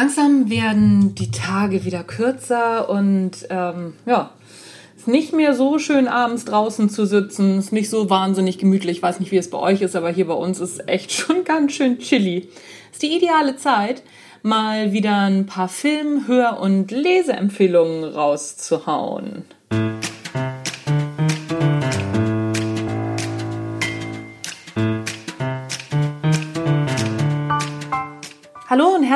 Langsam werden die Tage wieder kürzer und ähm, ja, es ist nicht mehr so schön abends draußen zu sitzen, ist nicht so wahnsinnig gemütlich. Ich weiß nicht, wie es bei euch ist, aber hier bei uns ist echt schon ganz schön chilly. Ist die ideale Zeit, mal wieder ein paar Film-, Hör- und Leseempfehlungen rauszuhauen.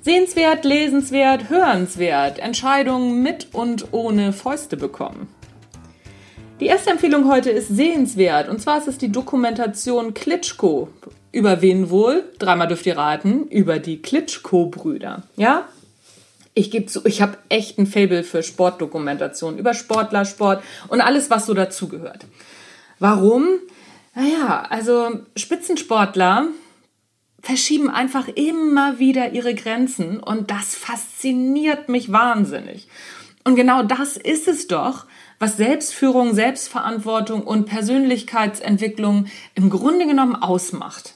Sehenswert, lesenswert, hörenswert. Entscheidungen mit und ohne Fäuste bekommen. Die erste Empfehlung heute ist sehenswert. Und zwar ist es die Dokumentation Klitschko. Über wen wohl? Dreimal dürft ihr raten. Über die Klitschko-Brüder. Ja? Ich gebe zu, ich habe echt ein Fable für Sportdokumentation. Über Sportler, Sport und alles, was so dazugehört. Warum? Naja, also Spitzensportler verschieben einfach immer wieder ihre Grenzen und das fasziniert mich wahnsinnig. Und genau das ist es doch, was Selbstführung, Selbstverantwortung und Persönlichkeitsentwicklung im Grunde genommen ausmacht.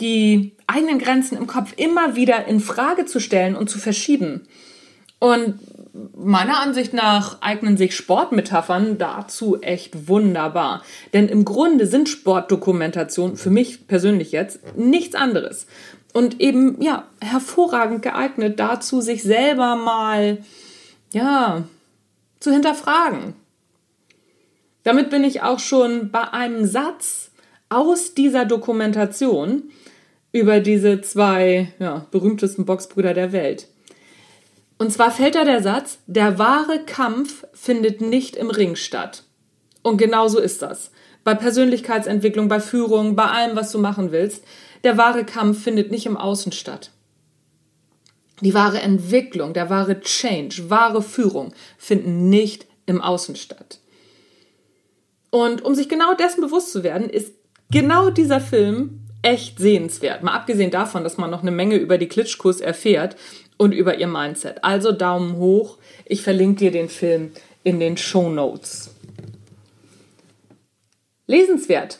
Die eigenen Grenzen im Kopf immer wieder in Frage zu stellen und zu verschieben. Und meiner Ansicht nach eignen sich Sportmetaphern dazu echt wunderbar. Denn im Grunde sind Sportdokumentationen für mich persönlich jetzt nichts anderes. Und eben, ja, hervorragend geeignet dazu, sich selber mal, ja, zu hinterfragen. Damit bin ich auch schon bei einem Satz aus dieser Dokumentation über diese zwei ja, berühmtesten Boxbrüder der Welt. Und zwar fällt da der Satz, der wahre Kampf findet nicht im Ring statt. Und genau so ist das. Bei Persönlichkeitsentwicklung, bei Führung, bei allem, was du machen willst, der wahre Kampf findet nicht im Außen statt. Die wahre Entwicklung, der wahre Change, wahre Führung finden nicht im Außen statt. Und um sich genau dessen bewusst zu werden, ist genau dieser Film echt sehenswert. Mal abgesehen davon, dass man noch eine Menge über die Klitschkos erfährt und über ihr Mindset. Also Daumen hoch. Ich verlinke dir den Film in den Show Notes. Lesenswert.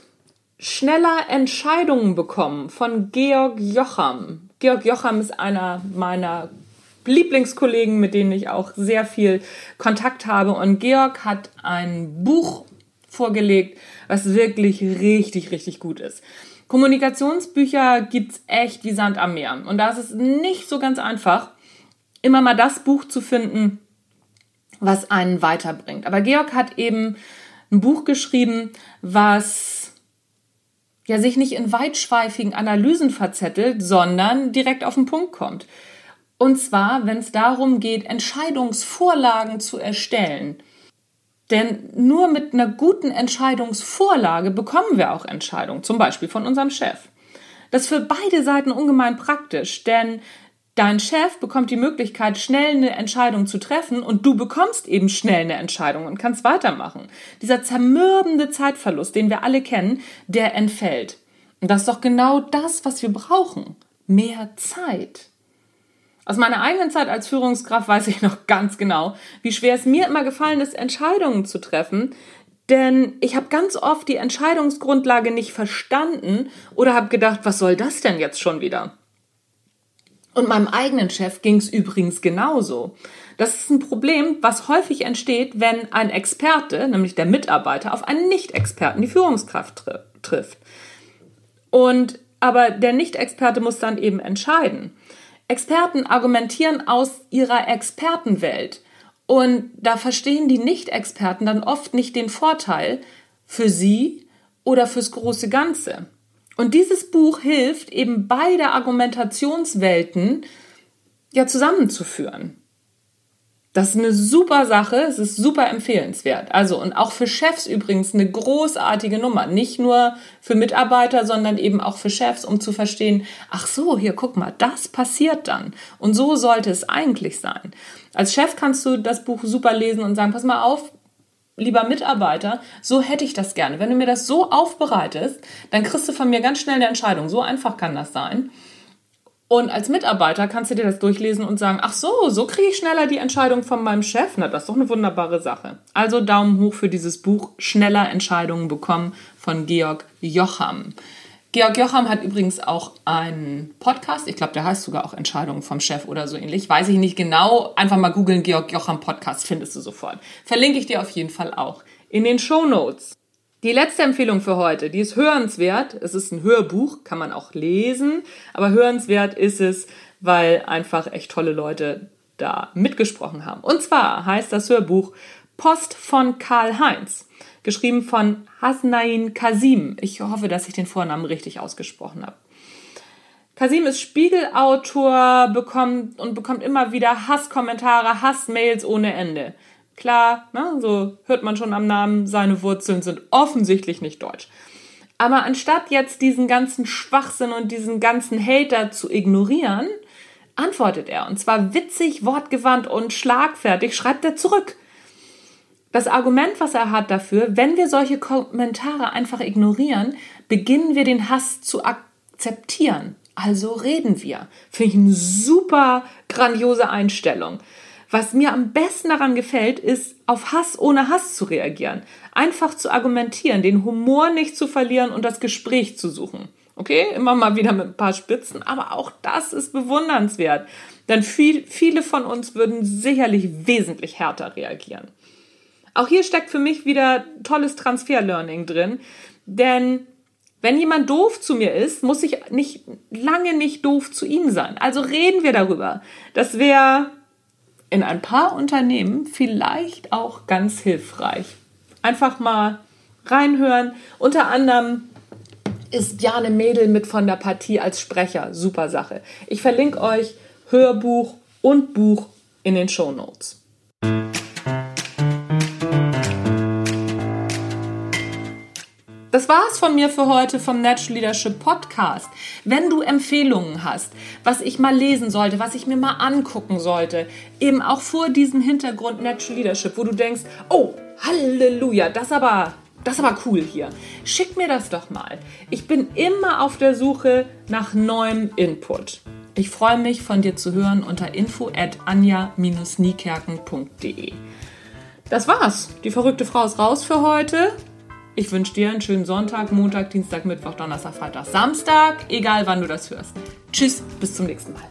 Schneller Entscheidungen bekommen von Georg Jocham. Georg Jocham ist einer meiner Lieblingskollegen, mit denen ich auch sehr viel Kontakt habe. Und Georg hat ein Buch vorgelegt, was wirklich richtig, richtig gut ist. Kommunikationsbücher gibt's echt wie Sand am Meer. Und da ist es nicht so ganz einfach, immer mal das Buch zu finden, was einen weiterbringt. Aber Georg hat eben ein Buch geschrieben, was ja sich nicht in weitschweifigen Analysen verzettelt, sondern direkt auf den Punkt kommt. Und zwar, wenn es darum geht, Entscheidungsvorlagen zu erstellen. Denn nur mit einer guten Entscheidungsvorlage bekommen wir auch Entscheidungen, zum Beispiel von unserem Chef. Das ist für beide Seiten ungemein praktisch, denn dein Chef bekommt die Möglichkeit, schnell eine Entscheidung zu treffen und du bekommst eben schnell eine Entscheidung und kannst weitermachen. Dieser zermürbende Zeitverlust, den wir alle kennen, der entfällt. Und das ist doch genau das, was wir brauchen. Mehr Zeit. Aus meiner eigenen Zeit als Führungskraft weiß ich noch ganz genau, wie schwer es mir immer gefallen ist, Entscheidungen zu treffen. Denn ich habe ganz oft die Entscheidungsgrundlage nicht verstanden oder habe gedacht, was soll das denn jetzt schon wieder? Und meinem eigenen Chef ging es übrigens genauso. Das ist ein Problem, was häufig entsteht, wenn ein Experte, nämlich der Mitarbeiter, auf einen Nicht-Experten, die Führungskraft tri trifft. Und aber der Nicht-Experte muss dann eben entscheiden. Experten argumentieren aus ihrer Expertenwelt. Und da verstehen die Nicht-Experten dann oft nicht den Vorteil für sie oder fürs große Ganze. Und dieses Buch hilft eben beide Argumentationswelten ja zusammenzuführen. Das ist eine super Sache, es ist super empfehlenswert. Also und auch für Chefs übrigens eine großartige Nummer. Nicht nur für Mitarbeiter, sondern eben auch für Chefs, um zu verstehen, ach so, hier guck mal, das passiert dann. Und so sollte es eigentlich sein. Als Chef kannst du das Buch super lesen und sagen, pass mal auf, lieber Mitarbeiter, so hätte ich das gerne. Wenn du mir das so aufbereitest, dann kriegst du von mir ganz schnell eine Entscheidung. So einfach kann das sein. Und als Mitarbeiter kannst du dir das durchlesen und sagen, ach so, so kriege ich schneller die Entscheidung von meinem Chef. Na, das ist doch eine wunderbare Sache. Also Daumen hoch für dieses Buch Schneller Entscheidungen bekommen von Georg Jocham. Georg Jocham hat übrigens auch einen Podcast. Ich glaube, der heißt sogar auch Entscheidungen vom Chef oder so ähnlich. Weiß ich nicht genau. Einfach mal googeln Georg Jocham Podcast, findest du sofort. Verlinke ich dir auf jeden Fall auch in den Show Notes. Die letzte Empfehlung für heute, die ist hörenswert. Es ist ein Hörbuch, kann man auch lesen, aber hörenswert ist es, weil einfach echt tolle Leute da mitgesprochen haben. Und zwar heißt das Hörbuch Post von Karl Heinz, geschrieben von Hasnain Kasim. Ich hoffe, dass ich den Vornamen richtig ausgesprochen habe. Kasim ist Spiegelautor, bekommt und bekommt immer wieder Hasskommentare, Hassmails ohne Ende. Klar, ne, so hört man schon am Namen, seine Wurzeln sind offensichtlich nicht deutsch. Aber anstatt jetzt diesen ganzen Schwachsinn und diesen ganzen Hater zu ignorieren, antwortet er. Und zwar witzig, wortgewandt und schlagfertig schreibt er zurück. Das Argument, was er hat dafür, wenn wir solche Kommentare einfach ignorieren, beginnen wir den Hass zu akzeptieren. Also reden wir. Finde ich eine super grandiose Einstellung. Was mir am besten daran gefällt, ist, auf Hass ohne Hass zu reagieren. Einfach zu argumentieren, den Humor nicht zu verlieren und das Gespräch zu suchen. Okay, immer mal wieder mit ein paar Spitzen, aber auch das ist bewundernswert. Denn viel, viele von uns würden sicherlich wesentlich härter reagieren. Auch hier steckt für mich wieder tolles Transfer-Learning drin, denn wenn jemand doof zu mir ist, muss ich nicht lange nicht doof zu ihm sein. Also reden wir darüber. Das wäre in ein paar Unternehmen vielleicht auch ganz hilfreich. Einfach mal reinhören. Unter anderem ist Jane Mädel mit von der Partie als Sprecher. Super Sache. Ich verlinke euch Hörbuch und Buch in den Show Notes. Das war's von mir für heute vom Natural Leadership Podcast. Wenn du Empfehlungen hast, was ich mal lesen sollte, was ich mir mal angucken sollte, eben auch vor diesem Hintergrund Natural Leadership, wo du denkst, oh, Halleluja, das aber, das aber cool hier. Schick mir das doch mal. Ich bin immer auf der Suche nach neuem Input. Ich freue mich von dir zu hören unter info at anja-niekerken.de. Das war's. Die verrückte Frau ist raus für heute. Ich wünsche dir einen schönen Sonntag, Montag, Dienstag, Mittwoch, Donnerstag, Freitag, Samstag, egal wann du das hörst. Tschüss, bis zum nächsten Mal.